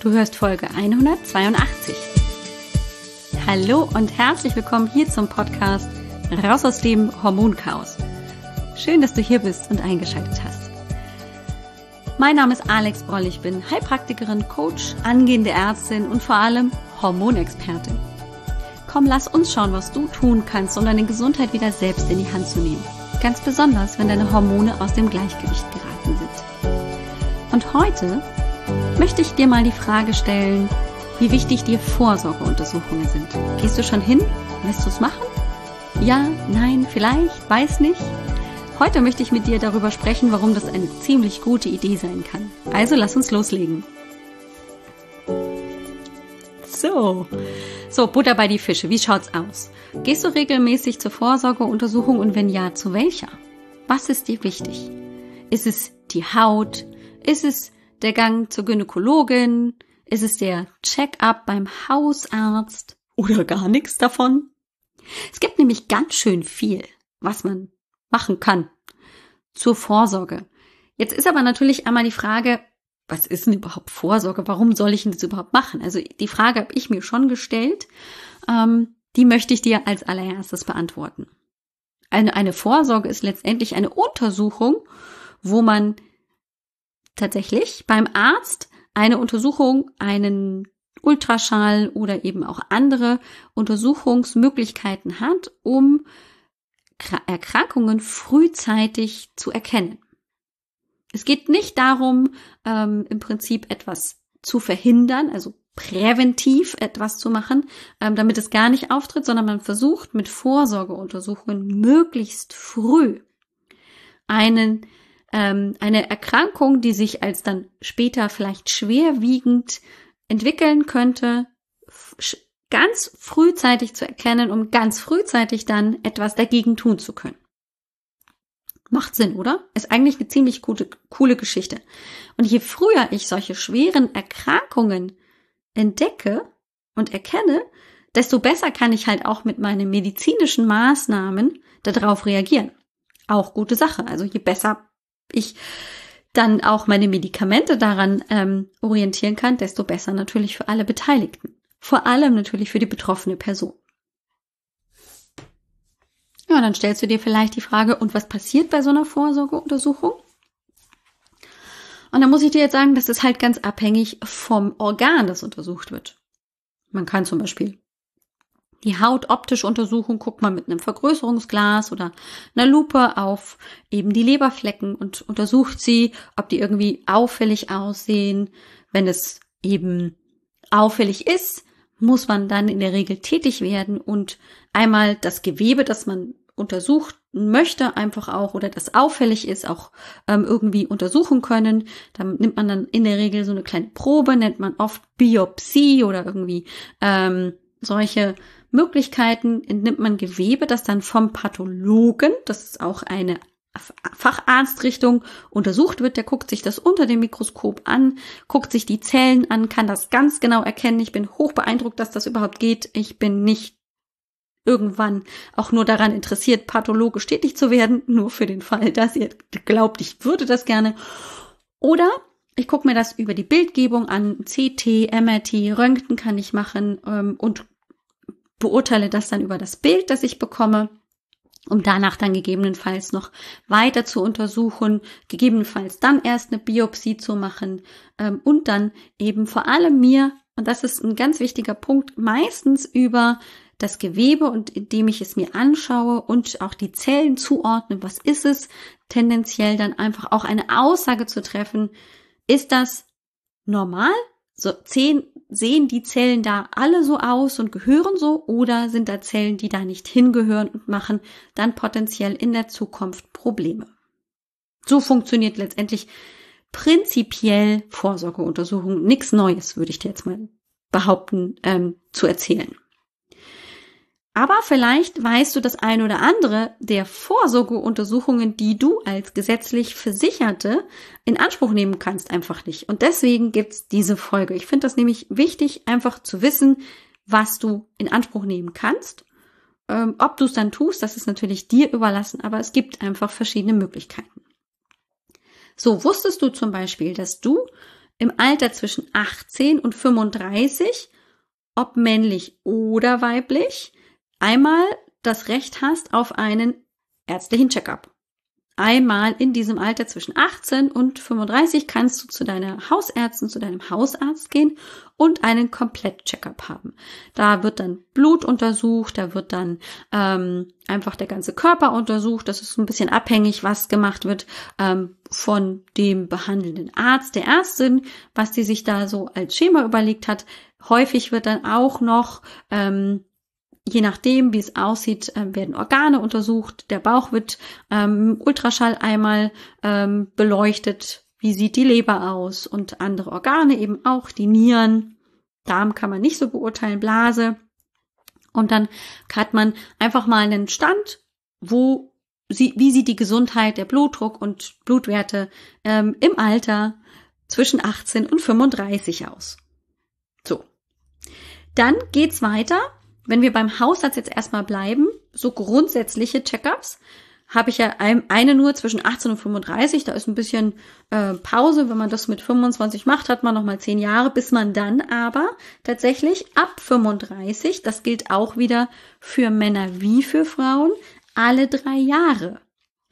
Du hörst Folge 182. Hallo und herzlich willkommen hier zum Podcast Raus aus dem Hormonchaos. Schön, dass du hier bist und eingeschaltet hast. Mein Name ist Alex Broll, ich bin Heilpraktikerin, Coach, angehende Ärztin und vor allem Hormonexpertin. Komm, lass uns schauen, was du tun kannst, um deine Gesundheit wieder selbst in die Hand zu nehmen. Ganz besonders, wenn deine Hormone aus dem Gleichgewicht geraten sind. Und heute möchte ich dir mal die Frage stellen, wie wichtig dir Vorsorgeuntersuchungen sind. Gehst du schon hin? Lässt du es machen? Ja, nein, vielleicht, weiß nicht. Heute möchte ich mit dir darüber sprechen, warum das eine ziemlich gute Idee sein kann. Also lass uns loslegen. So, so Butter bei die Fische. Wie schaut's aus? Gehst du regelmäßig zur Vorsorgeuntersuchung und wenn ja, zu welcher? Was ist dir wichtig? Ist es die Haut? Ist es der Gang zur Gynäkologin? Ist es der Check-up beim Hausarzt? Oder gar nichts davon? Es gibt nämlich ganz schön viel, was man machen kann zur Vorsorge. Jetzt ist aber natürlich einmal die Frage, was ist denn überhaupt Vorsorge? Warum soll ich denn das überhaupt machen? Also die Frage habe ich mir schon gestellt. Ähm, die möchte ich dir als allererstes beantworten. Eine, eine Vorsorge ist letztendlich eine Untersuchung, wo man tatsächlich beim Arzt eine Untersuchung, einen Ultraschall oder eben auch andere Untersuchungsmöglichkeiten hat, um Erkrankungen frühzeitig zu erkennen. Es geht nicht darum, ähm, im Prinzip etwas zu verhindern, also präventiv etwas zu machen, ähm, damit es gar nicht auftritt, sondern man versucht mit Vorsorgeuntersuchungen möglichst früh einen ähm, eine Erkrankung, die sich als dann später vielleicht schwerwiegend entwickeln könnte, ganz frühzeitig zu erkennen, um ganz frühzeitig dann etwas dagegen tun zu können. Macht Sinn, oder? Ist eigentlich eine ziemlich gute, coole Geschichte. Und je früher ich solche schweren Erkrankungen entdecke und erkenne, desto besser kann ich halt auch mit meinen medizinischen Maßnahmen darauf reagieren. Auch gute Sache. Also je besser ich dann auch meine Medikamente daran ähm, orientieren kann, desto besser natürlich für alle Beteiligten. Vor allem natürlich für die betroffene Person. Ja, dann stellst du dir vielleicht die Frage, und was passiert bei so einer Vorsorgeuntersuchung? Und da muss ich dir jetzt sagen, das ist halt ganz abhängig vom Organ, das untersucht wird. Man kann zum Beispiel die Haut optisch untersuchen, guckt man mit einem Vergrößerungsglas oder einer Lupe auf eben die Leberflecken und untersucht sie, ob die irgendwie auffällig aussehen. Wenn es eben auffällig ist, muss man dann in der Regel tätig werden und einmal das Gewebe, das man untersucht möchte, einfach auch oder das auffällig ist, auch ähm, irgendwie untersuchen können. Dann nimmt man dann in der Regel so eine kleine Probe, nennt man oft Biopsie oder irgendwie ähm, solche Möglichkeiten entnimmt man Gewebe, das dann vom Pathologen, das ist auch eine Facharztrichtung untersucht wird, der guckt sich das unter dem Mikroskop an, guckt sich die Zellen an, kann das ganz genau erkennen. Ich bin hoch beeindruckt, dass das überhaupt geht. Ich bin nicht irgendwann auch nur daran interessiert, pathologisch tätig zu werden, nur für den Fall, dass ihr glaubt, ich würde das gerne. Oder ich gucke mir das über die Bildgebung an, CT, MRT, Röntgen kann ich machen ähm, und beurteile das dann über das Bild, das ich bekomme, um danach dann gegebenenfalls noch weiter zu untersuchen, gegebenenfalls dann erst eine Biopsie zu machen ähm, und dann eben vor allem mir, und das ist ein ganz wichtiger Punkt, meistens über das Gewebe und indem ich es mir anschaue und auch die Zellen zuordne, was ist es, tendenziell dann einfach auch eine Aussage zu treffen, ist das normal? So, zehn, sehen die Zellen da alle so aus und gehören so oder sind da Zellen, die da nicht hingehören und machen dann potenziell in der Zukunft Probleme? So funktioniert letztendlich prinzipiell Vorsorgeuntersuchung. Nichts Neues, würde ich dir jetzt mal behaupten, ähm, zu erzählen. Aber vielleicht weißt du das ein oder andere der Vorsorgeuntersuchungen, die du als gesetzlich Versicherte in Anspruch nehmen kannst, einfach nicht. Und deswegen gibt's diese Folge. Ich finde das nämlich wichtig, einfach zu wissen, was du in Anspruch nehmen kannst. Ähm, ob du es dann tust, das ist natürlich dir überlassen, aber es gibt einfach verschiedene Möglichkeiten. So, wusstest du zum Beispiel, dass du im Alter zwischen 18 und 35, ob männlich oder weiblich, einmal das Recht hast auf einen ärztlichen Checkup einmal in diesem Alter zwischen 18 und 35 kannst du zu deiner Hausärztin, zu deinem Hausarzt gehen und einen Komplett-Checkup haben. Da wird dann Blut untersucht, da wird dann ähm, einfach der ganze Körper untersucht. Das ist ein bisschen abhängig, was gemacht wird ähm, von dem behandelnden Arzt, der Ärztin, was die sich da so als Schema überlegt hat. Häufig wird dann auch noch ähm, Je nachdem, wie es aussieht, äh, werden Organe untersucht. Der Bauch wird ähm, Ultraschall einmal ähm, beleuchtet. Wie sieht die Leber aus? Und andere Organe eben auch, die Nieren. Darm kann man nicht so beurteilen, Blase. Und dann hat man einfach mal einen Stand, wo sie, wie sieht die Gesundheit, der Blutdruck und Blutwerte ähm, im Alter zwischen 18 und 35 aus. So. Dann geht's weiter wenn wir beim Hausarzt jetzt erstmal bleiben, so grundsätzliche Checkups, habe ich ja eine nur zwischen 18 und 35. Da ist ein bisschen äh, Pause. Wenn man das mit 25 macht, hat man noch mal zehn Jahre, bis man dann aber tatsächlich ab 35, das gilt auch wieder für Männer wie für Frauen, alle drei Jahre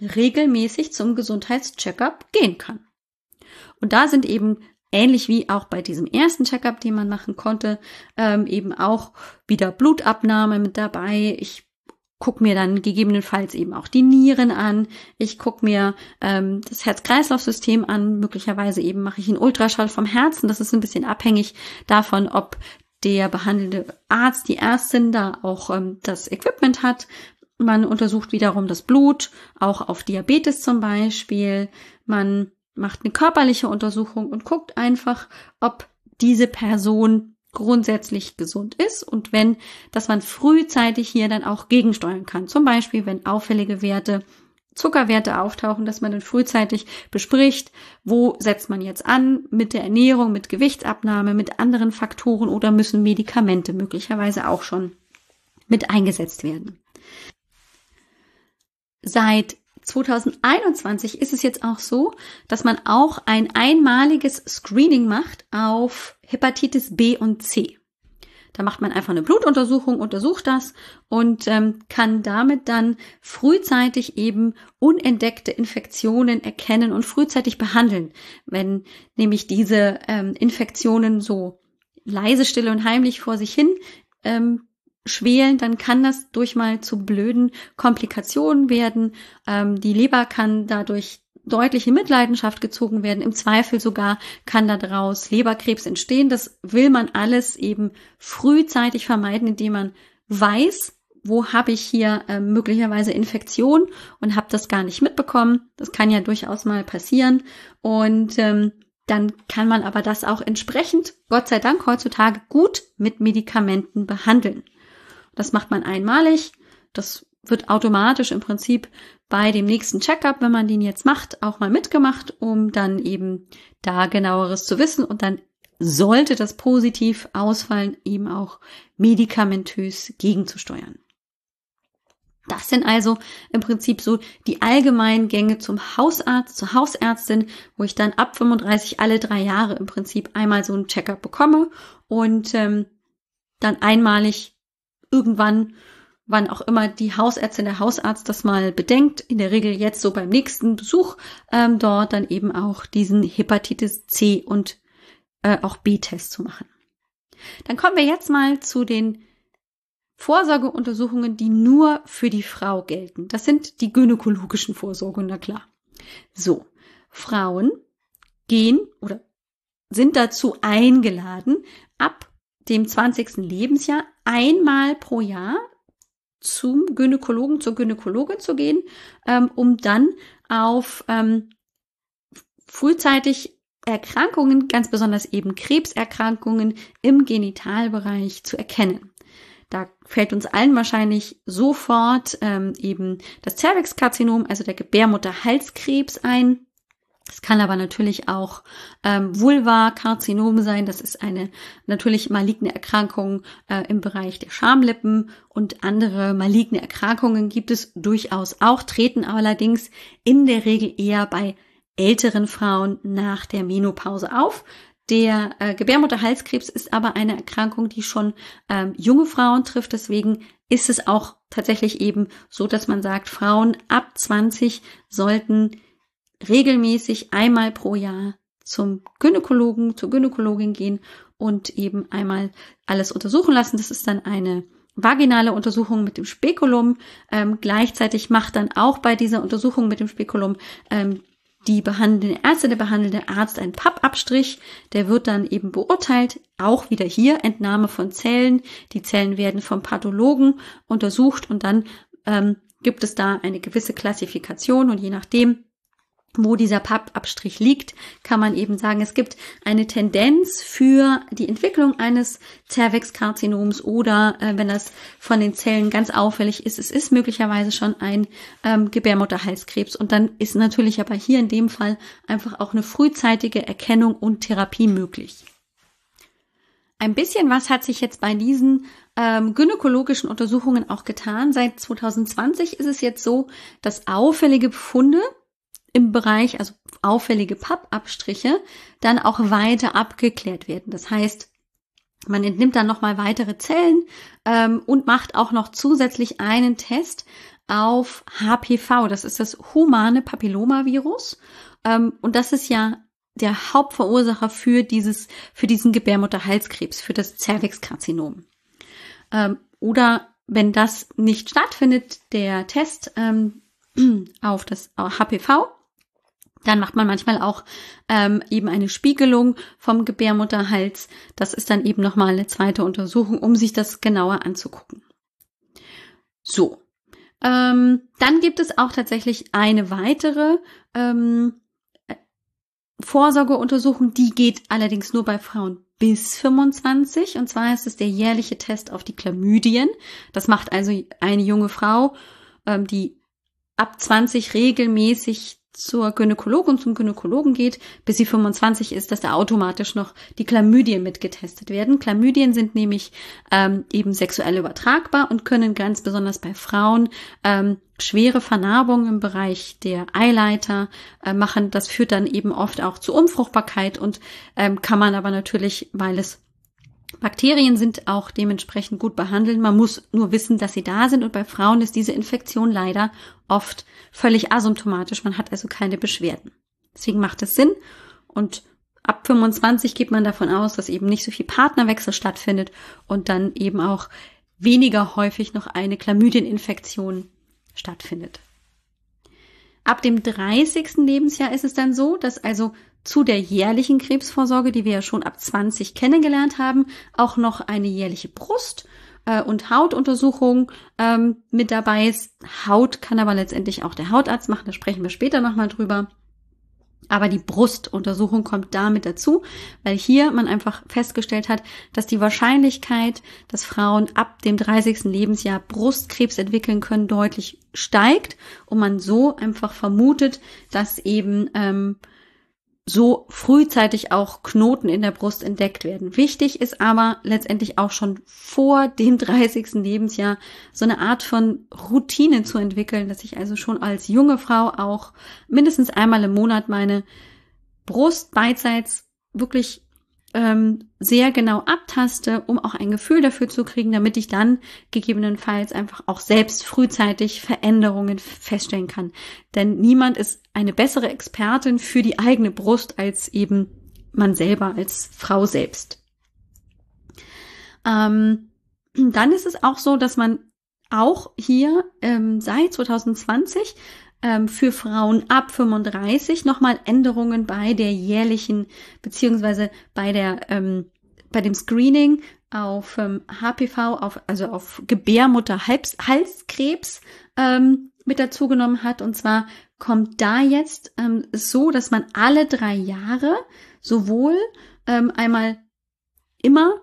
regelmäßig zum Gesundheitscheckup gehen kann. Und da sind eben ähnlich wie auch bei diesem ersten Checkup, den man machen konnte, ähm, eben auch wieder Blutabnahme mit dabei. Ich guck mir dann gegebenenfalls eben auch die Nieren an. Ich guck mir ähm, das Herz-Kreislauf-System an. Möglicherweise eben mache ich einen Ultraschall vom Herzen. Das ist ein bisschen abhängig davon, ob der behandelnde Arzt, die Ärztin da auch ähm, das Equipment hat. Man untersucht wiederum das Blut, auch auf Diabetes zum Beispiel. Man macht eine körperliche Untersuchung und guckt einfach, ob diese Person grundsätzlich gesund ist und wenn, dass man frühzeitig hier dann auch gegensteuern kann. Zum Beispiel, wenn auffällige Werte, Zuckerwerte auftauchen, dass man dann frühzeitig bespricht, wo setzt man jetzt an mit der Ernährung, mit Gewichtsabnahme, mit anderen Faktoren oder müssen Medikamente möglicherweise auch schon mit eingesetzt werden. Seit 2021 ist es jetzt auch so, dass man auch ein einmaliges Screening macht auf Hepatitis B und C. Da macht man einfach eine Blutuntersuchung, untersucht das und ähm, kann damit dann frühzeitig eben unentdeckte Infektionen erkennen und frühzeitig behandeln. Wenn nämlich diese ähm, Infektionen so leise, stille und heimlich vor sich hin ähm, schwelen, dann kann das durch mal zu blöden Komplikationen werden. Ähm, die Leber kann dadurch deutlich in Mitleidenschaft gezogen werden. Im Zweifel sogar kann daraus Leberkrebs entstehen. Das will man alles eben frühzeitig vermeiden, indem man weiß, wo habe ich hier äh, möglicherweise Infektion und habe das gar nicht mitbekommen. Das kann ja durchaus mal passieren. Und ähm, dann kann man aber das auch entsprechend, Gott sei Dank, heutzutage gut mit Medikamenten behandeln. Das macht man einmalig. Das wird automatisch im Prinzip bei dem nächsten Checkup, wenn man den jetzt macht, auch mal mitgemacht, um dann eben da genaueres zu wissen und dann sollte das positiv ausfallen, eben auch medikamentös gegenzusteuern. Das sind also im Prinzip so die allgemeinen Gänge zum Hausarzt, zur Hausärztin, wo ich dann ab 35 alle drei Jahre im Prinzip einmal so einen Checkup bekomme und ähm, dann einmalig irgendwann, wann auch immer die Hausärztin, der Hausarzt das mal bedenkt, in der Regel jetzt so beim nächsten Besuch, ähm, dort dann eben auch diesen Hepatitis C und äh, auch B-Test zu machen. Dann kommen wir jetzt mal zu den Vorsorgeuntersuchungen, die nur für die Frau gelten. Das sind die gynäkologischen Vorsorgen, na klar. So, Frauen gehen oder sind dazu eingeladen, ab dem 20. Lebensjahr einmal pro Jahr zum Gynäkologen, zur Gynäkologin zu gehen, ähm, um dann auf ähm, frühzeitig Erkrankungen, ganz besonders eben Krebserkrankungen im Genitalbereich zu erkennen. Da fällt uns allen wahrscheinlich sofort ähm, eben das Cervixkarzinom, also der Gebärmutterhalskrebs ein. Es kann aber natürlich auch ähm, Vulva-Karzinom sein. Das ist eine natürlich maligne Erkrankung äh, im Bereich der Schamlippen und andere maligne Erkrankungen gibt es durchaus auch, treten allerdings in der Regel eher bei älteren Frauen nach der Menopause auf. Der äh, Gebärmutterhalskrebs ist aber eine Erkrankung, die schon ähm, junge Frauen trifft. Deswegen ist es auch tatsächlich eben so, dass man sagt, Frauen ab 20 sollten regelmäßig einmal pro Jahr zum Gynäkologen, zur Gynäkologin gehen und eben einmal alles untersuchen lassen. Das ist dann eine vaginale Untersuchung mit dem Spekulum. Ähm, gleichzeitig macht dann auch bei dieser Untersuchung mit dem Spekulum ähm, die behandelnde Ärzte, der behandelnde Arzt einen Pappabstrich, der wird dann eben beurteilt, auch wieder hier Entnahme von Zellen. Die Zellen werden vom Pathologen untersucht und dann ähm, gibt es da eine gewisse Klassifikation und je nachdem, wo dieser Pappabstrich liegt, kann man eben sagen, es gibt eine Tendenz für die Entwicklung eines Zervixkarzinoms oder äh, wenn das von den Zellen ganz auffällig ist, es ist möglicherweise schon ein ähm, Gebärmutterhalskrebs und dann ist natürlich aber hier in dem Fall einfach auch eine frühzeitige Erkennung und Therapie möglich. Ein bisschen was hat sich jetzt bei diesen ähm, gynäkologischen Untersuchungen auch getan. Seit 2020 ist es jetzt so, dass auffällige Befunde im Bereich, also auffällige Pappabstriche, dann auch weiter abgeklärt werden. Das heißt, man entnimmt dann nochmal weitere Zellen ähm, und macht auch noch zusätzlich einen Test auf HPV. Das ist das humane Papillomavirus. Ähm, und das ist ja der Hauptverursacher für dieses, für diesen Gebärmutterhalskrebs, für das Cervixkarzinom. Ähm, oder wenn das nicht stattfindet, der Test ähm, auf das HPV, dann macht man manchmal auch ähm, eben eine Spiegelung vom Gebärmutterhals. Das ist dann eben nochmal eine zweite Untersuchung, um sich das genauer anzugucken. So, ähm, dann gibt es auch tatsächlich eine weitere ähm, Vorsorgeuntersuchung, die geht allerdings nur bei Frauen bis 25. Und zwar ist es der jährliche Test auf die Chlamydien. Das macht also eine junge Frau, ähm, die ab 20 regelmäßig zur Gynäkologin zum Gynäkologen geht, bis sie 25 ist, dass da automatisch noch die Chlamydien mitgetestet werden. Chlamydien sind nämlich ähm, eben sexuell übertragbar und können ganz besonders bei Frauen ähm, schwere Vernarbungen im Bereich der Eileiter äh, machen. Das führt dann eben oft auch zu Unfruchtbarkeit und ähm, kann man aber natürlich, weil es Bakterien sind auch dementsprechend gut behandelt. Man muss nur wissen, dass sie da sind. Und bei Frauen ist diese Infektion leider oft völlig asymptomatisch. Man hat also keine Beschwerden. Deswegen macht es Sinn. Und ab 25 geht man davon aus, dass eben nicht so viel Partnerwechsel stattfindet und dann eben auch weniger häufig noch eine Chlamydieninfektion stattfindet. Ab dem 30. Lebensjahr ist es dann so, dass also zu der jährlichen Krebsvorsorge, die wir ja schon ab 20 kennengelernt haben, auch noch eine jährliche Brust- äh, und Hautuntersuchung ähm, mit dabei ist. Haut kann aber letztendlich auch der Hautarzt machen, da sprechen wir später nochmal drüber. Aber die Brustuntersuchung kommt damit dazu, weil hier man einfach festgestellt hat, dass die Wahrscheinlichkeit, dass Frauen ab dem 30. Lebensjahr Brustkrebs entwickeln können, deutlich steigt und man so einfach vermutet, dass eben ähm, so frühzeitig auch Knoten in der Brust entdeckt werden. Wichtig ist aber letztendlich auch schon vor dem 30. Lebensjahr so eine Art von Routine zu entwickeln, dass ich also schon als junge Frau auch mindestens einmal im Monat meine Brust beidseits wirklich ähm, sehr genau abtaste, um auch ein Gefühl dafür zu kriegen, damit ich dann gegebenenfalls einfach auch selbst frühzeitig Veränderungen feststellen kann. Denn niemand ist eine bessere Expertin für die eigene Brust als eben man selber als Frau selbst. Ähm, dann ist es auch so, dass man auch hier ähm, seit 2020 ähm, für Frauen ab 35 nochmal Änderungen bei der jährlichen beziehungsweise bei der ähm, bei dem Screening auf ähm, HPV, auf, also auf Gebärmutterhalskrebs ähm, mit dazugenommen hat. Und zwar kommt da jetzt ähm, so, dass man alle drei Jahre sowohl ähm, einmal immer,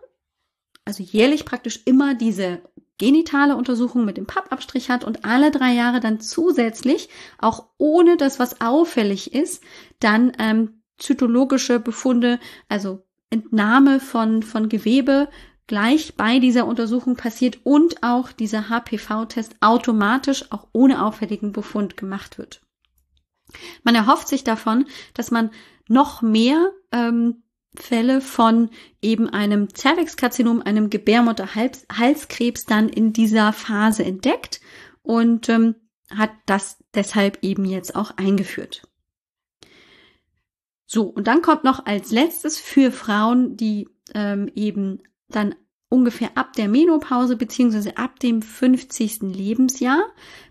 also jährlich praktisch immer diese genitale Untersuchung mit dem Pappabstrich hat und alle drei Jahre dann zusätzlich, auch ohne dass was auffällig ist, dann ähm, zytologische Befunde, also Entnahme von, von Gewebe gleich bei dieser Untersuchung passiert und auch dieser HPV-Test automatisch auch ohne auffälligen Befund gemacht wird. Man erhofft sich davon, dass man noch mehr ähm, Fälle von eben einem Zervixkarzinom, einem Gebärmutterhalskrebs dann in dieser Phase entdeckt und ähm, hat das deshalb eben jetzt auch eingeführt. So, und dann kommt noch als letztes für Frauen, die ähm, eben dann ungefähr ab der Menopause beziehungsweise ab dem 50. Lebensjahr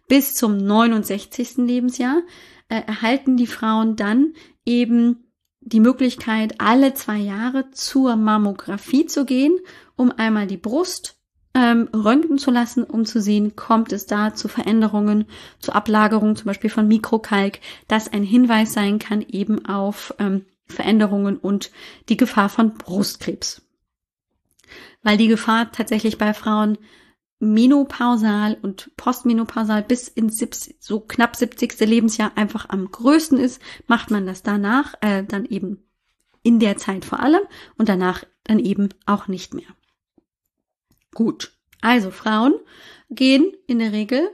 bis zum 69. Lebensjahr äh, erhalten die Frauen dann eben die Möglichkeit, alle zwei Jahre zur Mammographie zu gehen, um einmal die Brust ähm, röntgen zu lassen, um zu sehen, kommt es da zu Veränderungen, zu Ablagerungen zum Beispiel von Mikrokalk, das ein Hinweis sein kann eben auf ähm, Veränderungen und die Gefahr von Brustkrebs. Weil die Gefahr tatsächlich bei Frauen menopausal und postmenopausal bis ins 70, so knapp 70. Lebensjahr einfach am größten ist, macht man das danach, äh, dann eben in der Zeit vor allem und danach dann eben auch nicht mehr. Gut, also Frauen gehen in der Regel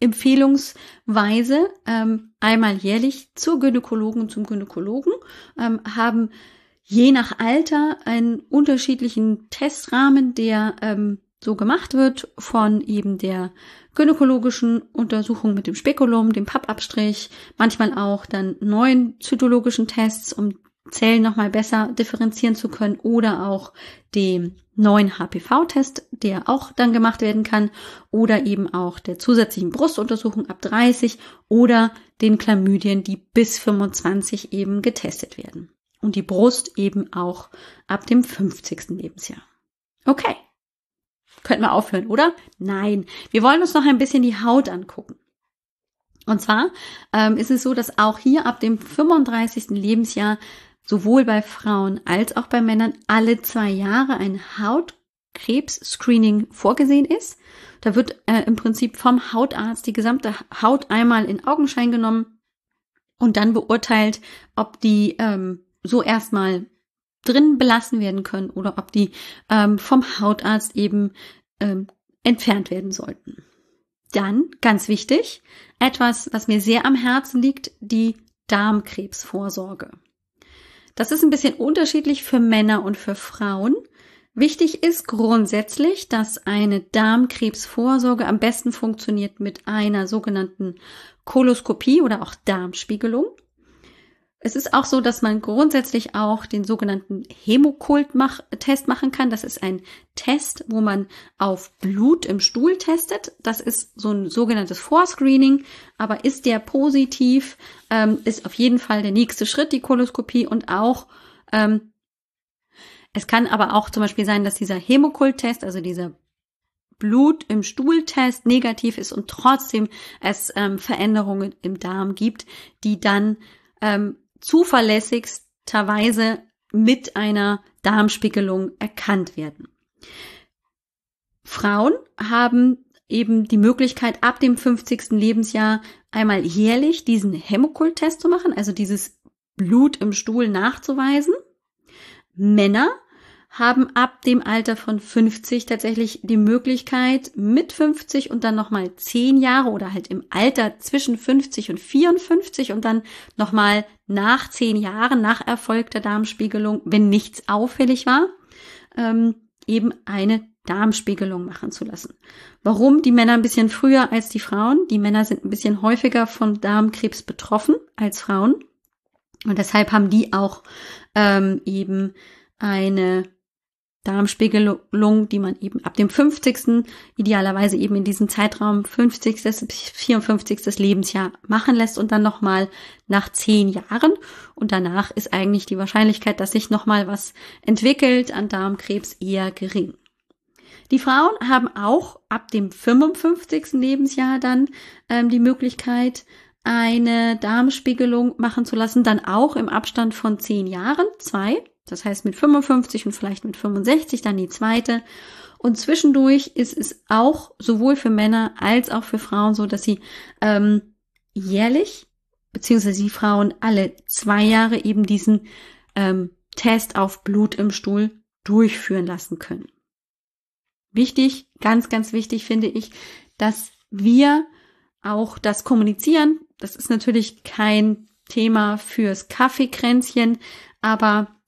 empfehlungsweise ähm, einmal jährlich zur Gynäkologen zum Gynäkologen, ähm, haben je nach Alter einen unterschiedlichen Testrahmen, der ähm, so gemacht wird von eben der gynäkologischen Untersuchung mit dem Spekulum, dem Pappabstrich, manchmal auch dann neuen zytologischen Tests, um Zellen nochmal besser differenzieren zu können oder auch dem neuen HPV-Test, der auch dann gemacht werden kann oder eben auch der zusätzlichen Brustuntersuchung ab 30 oder den Chlamydien, die bis 25 eben getestet werden. Und die Brust eben auch ab dem 50. Lebensjahr. Okay. Könnten wir aufhören, oder? Nein, wir wollen uns noch ein bisschen die Haut angucken. Und zwar ähm, ist es so, dass auch hier ab dem 35. Lebensjahr sowohl bei Frauen als auch bei Männern alle zwei Jahre ein Hautkrebs-Screening vorgesehen ist. Da wird äh, im Prinzip vom Hautarzt die gesamte Haut einmal in Augenschein genommen und dann beurteilt, ob die ähm, so erstmal drin belassen werden können oder ob die ähm, vom Hautarzt eben ähm, entfernt werden sollten. Dann, ganz wichtig, etwas, was mir sehr am Herzen liegt, die Darmkrebsvorsorge. Das ist ein bisschen unterschiedlich für Männer und für Frauen. Wichtig ist grundsätzlich, dass eine Darmkrebsvorsorge am besten funktioniert mit einer sogenannten Koloskopie oder auch Darmspiegelung. Es ist auch so, dass man grundsätzlich auch den sogenannten Hämokult-Test machen kann. Das ist ein Test, wo man auf Blut im Stuhl testet. Das ist so ein sogenanntes Vorscreening. Aber ist der positiv, ähm, ist auf jeden Fall der nächste Schritt die Koloskopie und auch ähm, es kann aber auch zum Beispiel sein, dass dieser Hämokult-Test, also dieser Blut im Stuhltest negativ ist und trotzdem es ähm, Veränderungen im Darm gibt, die dann ähm, zuverlässigsterweise mit einer Darmspiegelung erkannt werden. Frauen haben eben die Möglichkeit, ab dem 50. Lebensjahr einmal jährlich diesen Hämokult-Test zu machen, also dieses Blut im Stuhl nachzuweisen. Männer haben ab dem Alter von 50 tatsächlich die Möglichkeit, mit 50 und dann nochmal 10 Jahre oder halt im Alter zwischen 50 und 54 und dann nochmal nach 10 Jahren nach erfolgter Darmspiegelung, wenn nichts auffällig war, ähm, eben eine Darmspiegelung machen zu lassen. Warum die Männer ein bisschen früher als die Frauen? Die Männer sind ein bisschen häufiger von Darmkrebs betroffen als Frauen. Und deshalb haben die auch ähm, eben eine Darmspiegelung, die man eben ab dem 50. idealerweise eben in diesem Zeitraum 50. bis 54. Lebensjahr machen lässt und dann nochmal nach zehn Jahren. Und danach ist eigentlich die Wahrscheinlichkeit, dass sich nochmal was entwickelt an Darmkrebs eher gering. Die Frauen haben auch ab dem 55. Lebensjahr dann ähm, die Möglichkeit, eine Darmspiegelung machen zu lassen, dann auch im Abstand von zehn Jahren, zwei. Das heißt mit 55 und vielleicht mit 65 dann die zweite. Und zwischendurch ist es auch sowohl für Männer als auch für Frauen so, dass sie ähm, jährlich, beziehungsweise die Frauen alle zwei Jahre eben diesen ähm, Test auf Blut im Stuhl durchführen lassen können. Wichtig, ganz, ganz wichtig finde ich, dass wir auch das kommunizieren. Das ist natürlich kein Thema fürs Kaffeekränzchen, aber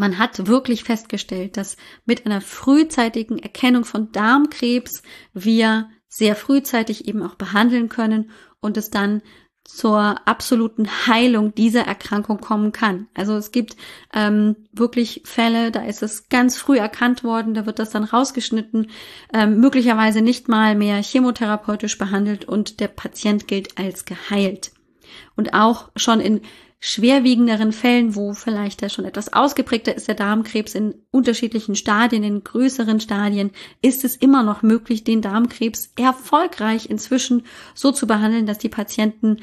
Man hat wirklich festgestellt, dass mit einer frühzeitigen Erkennung von Darmkrebs wir sehr frühzeitig eben auch behandeln können und es dann zur absoluten Heilung dieser Erkrankung kommen kann. Also es gibt ähm, wirklich Fälle, da ist es ganz früh erkannt worden, da wird das dann rausgeschnitten, ähm, möglicherweise nicht mal mehr chemotherapeutisch behandelt und der Patient gilt als geheilt. Und auch schon in schwerwiegenderen Fällen, wo vielleicht der schon etwas ausgeprägter ist, der Darmkrebs in unterschiedlichen Stadien, in größeren Stadien, ist es immer noch möglich, den Darmkrebs erfolgreich inzwischen so zu behandeln, dass die Patienten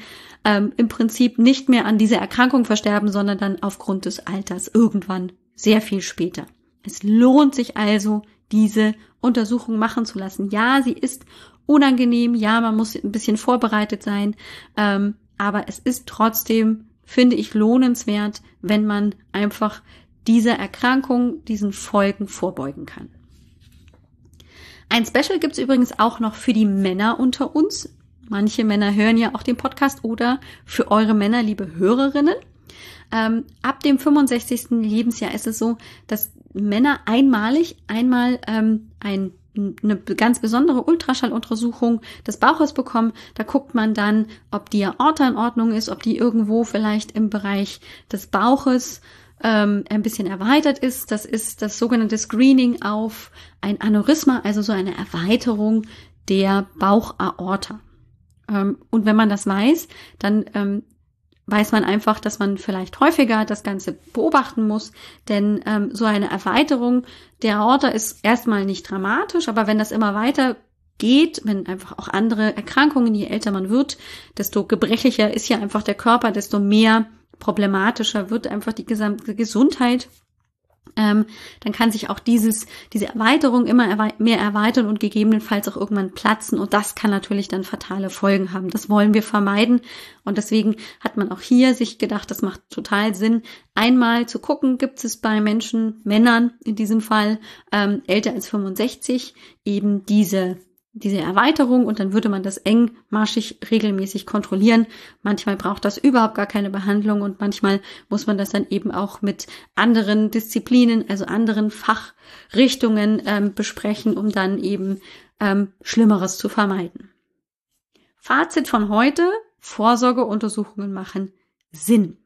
ähm, im Prinzip nicht mehr an dieser Erkrankung versterben, sondern dann aufgrund des Alters irgendwann sehr viel später. Es lohnt sich also, diese Untersuchung machen zu lassen. Ja, sie ist unangenehm, ja, man muss ein bisschen vorbereitet sein, ähm, aber es ist trotzdem finde ich lohnenswert, wenn man einfach dieser Erkrankung, diesen Folgen vorbeugen kann. Ein Special gibt's übrigens auch noch für die Männer unter uns. Manche Männer hören ja auch den Podcast oder für eure Männer, liebe Hörerinnen. Ähm, ab dem 65. Lebensjahr ist es so, dass Männer einmalig einmal ähm, ein eine ganz besondere Ultraschalluntersuchung des Bauches bekommen. Da guckt man dann, ob die Aorta in Ordnung ist, ob die irgendwo vielleicht im Bereich des Bauches ähm, ein bisschen erweitert ist. Das ist das sogenannte Screening auf ein Aneurysma, also so eine Erweiterung der Bauchaorta. Ähm, und wenn man das weiß, dann ähm, weiß man einfach, dass man vielleicht häufiger das Ganze beobachten muss, denn ähm, so eine Erweiterung der Aorta ist erstmal nicht dramatisch, aber wenn das immer weiter geht, wenn einfach auch andere Erkrankungen, je älter man wird, desto gebrechlicher ist ja einfach der Körper, desto mehr problematischer wird einfach die gesamte Gesundheit ähm, dann kann sich auch dieses, diese Erweiterung immer erwe mehr erweitern und gegebenenfalls auch irgendwann platzen. Und das kann natürlich dann fatale Folgen haben. Das wollen wir vermeiden. Und deswegen hat man auch hier sich gedacht, das macht total Sinn, einmal zu gucken, gibt es bei Menschen, Männern in diesem Fall, ähm, älter als 65, eben diese diese Erweiterung und dann würde man das engmaschig regelmäßig kontrollieren. Manchmal braucht das überhaupt gar keine Behandlung und manchmal muss man das dann eben auch mit anderen Disziplinen, also anderen Fachrichtungen ähm, besprechen, um dann eben ähm, Schlimmeres zu vermeiden. Fazit von heute, Vorsorgeuntersuchungen machen Sinn.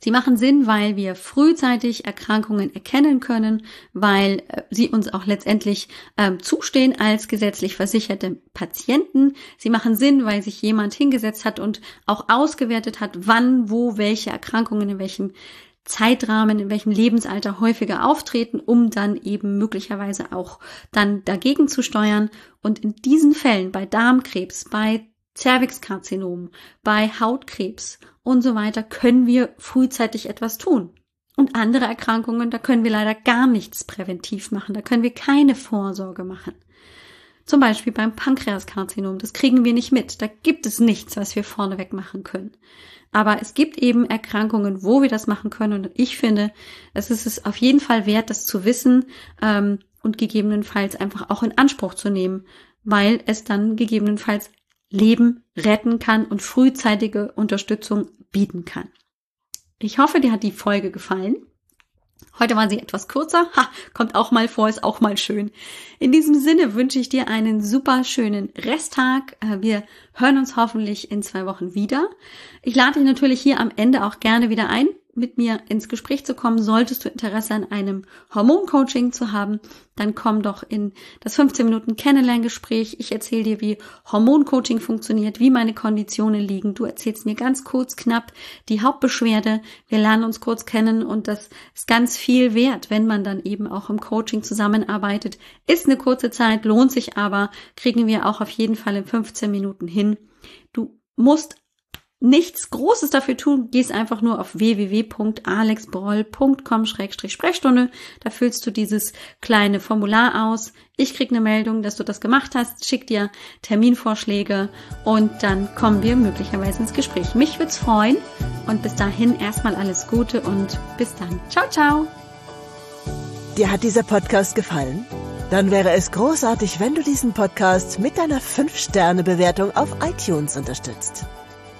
Sie machen Sinn, weil wir frühzeitig Erkrankungen erkennen können, weil äh, sie uns auch letztendlich ähm, zustehen als gesetzlich versicherte Patienten. Sie machen Sinn, weil sich jemand hingesetzt hat und auch ausgewertet hat, wann, wo, welche Erkrankungen in welchem Zeitrahmen, in welchem Lebensalter häufiger auftreten, um dann eben möglicherweise auch dann dagegen zu steuern. Und in diesen Fällen bei Darmkrebs, bei Zervixkarzinom, bei Hautkrebs und so weiter können wir frühzeitig etwas tun. Und andere Erkrankungen, da können wir leider gar nichts präventiv machen, da können wir keine Vorsorge machen. Zum Beispiel beim Pankreaskarzinom, das kriegen wir nicht mit, da gibt es nichts, was wir vorneweg machen können. Aber es gibt eben Erkrankungen, wo wir das machen können und ich finde, es ist es auf jeden Fall wert, das zu wissen ähm, und gegebenenfalls einfach auch in Anspruch zu nehmen, weil es dann gegebenenfalls Leben retten kann und frühzeitige Unterstützung bieten kann. Ich hoffe, dir hat die Folge gefallen. Heute war sie etwas kürzer. Ha, kommt auch mal vor, ist auch mal schön. In diesem Sinne wünsche ich dir einen super schönen Resttag. Äh, wir hören uns hoffentlich in zwei Wochen wieder. Ich lade dich natürlich hier am Ende auch gerne wieder ein, mit mir ins Gespräch zu kommen, solltest du Interesse an einem Hormoncoaching zu haben, dann komm doch in das 15 Minuten Kennenlerngespräch. Ich erzähle dir, wie Hormoncoaching funktioniert, wie meine Konditionen liegen. Du erzählst mir ganz kurz, knapp die Hauptbeschwerde. Wir lernen uns kurz kennen und das ist ganz viel wert, wenn man dann eben auch im Coaching zusammenarbeitet. Ist eine kurze Zeit, lohnt sich aber, kriegen wir auch auf jeden Fall in 15 Minuten hin. Du musst nichts Großes dafür tun, gehst einfach nur auf www.alexbroll.com-sprechstunde. Da füllst du dieses kleine Formular aus. Ich krieg eine Meldung, dass du das gemacht hast, schick dir Terminvorschläge und dann kommen wir möglicherweise ins Gespräch. Mich wird's freuen und bis dahin erstmal alles Gute und bis dann. Ciao, ciao. Dir hat dieser Podcast gefallen? Dann wäre es großartig, wenn du diesen Podcast mit deiner 5-Sterne-Bewertung auf iTunes unterstützt.